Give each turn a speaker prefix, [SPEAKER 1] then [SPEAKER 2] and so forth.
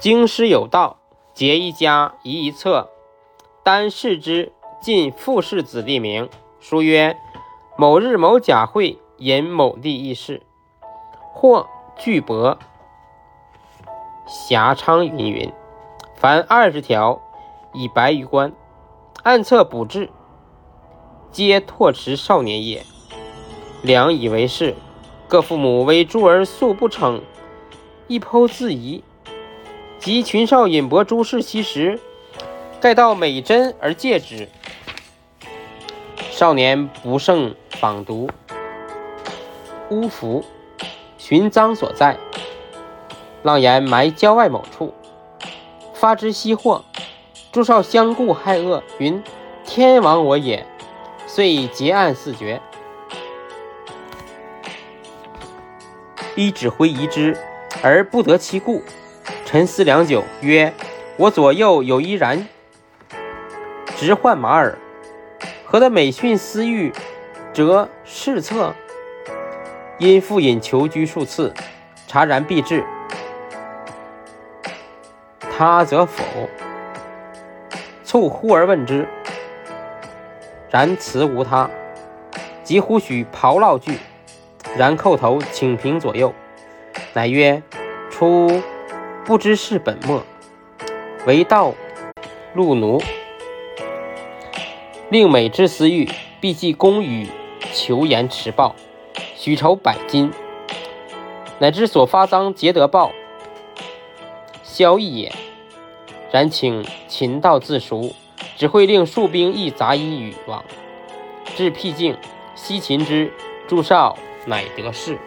[SPEAKER 1] 经师有道，结一家，宜一策。单视之，尽傅氏子弟名。书曰：某日某甲会引某地议事，或巨帛，狭昌云云，凡二十条，以白于官。暗测补志，皆拓持少年也。良以为是。各父母为诸儿素不成，一剖自疑。及群少引博诸事其实，盖道美珍而戒之。少年不胜访读，乌服寻赃所在。浪言埋郊外某处，发之西获。诸少相顾害恶，云天亡我也，遂结案四绝。一指挥疑之，而不得其故。沉思良久，曰：“我左右有一然，直唤马耳。何得美训私欲，则试策？因复引求居数次，察然必至。他则否。促呼而问之，然辞无他。即呼许袍烙具。”然叩头请平左右，乃曰：“出不知是本末，为道路奴，令美之私欲，必计公与求言持报，许酬百金，乃知所发赃皆得报，萧逸也。然请秦道自赎，只会令数兵亦杂衣与往，至僻静，西秦之诸少。”乃得势。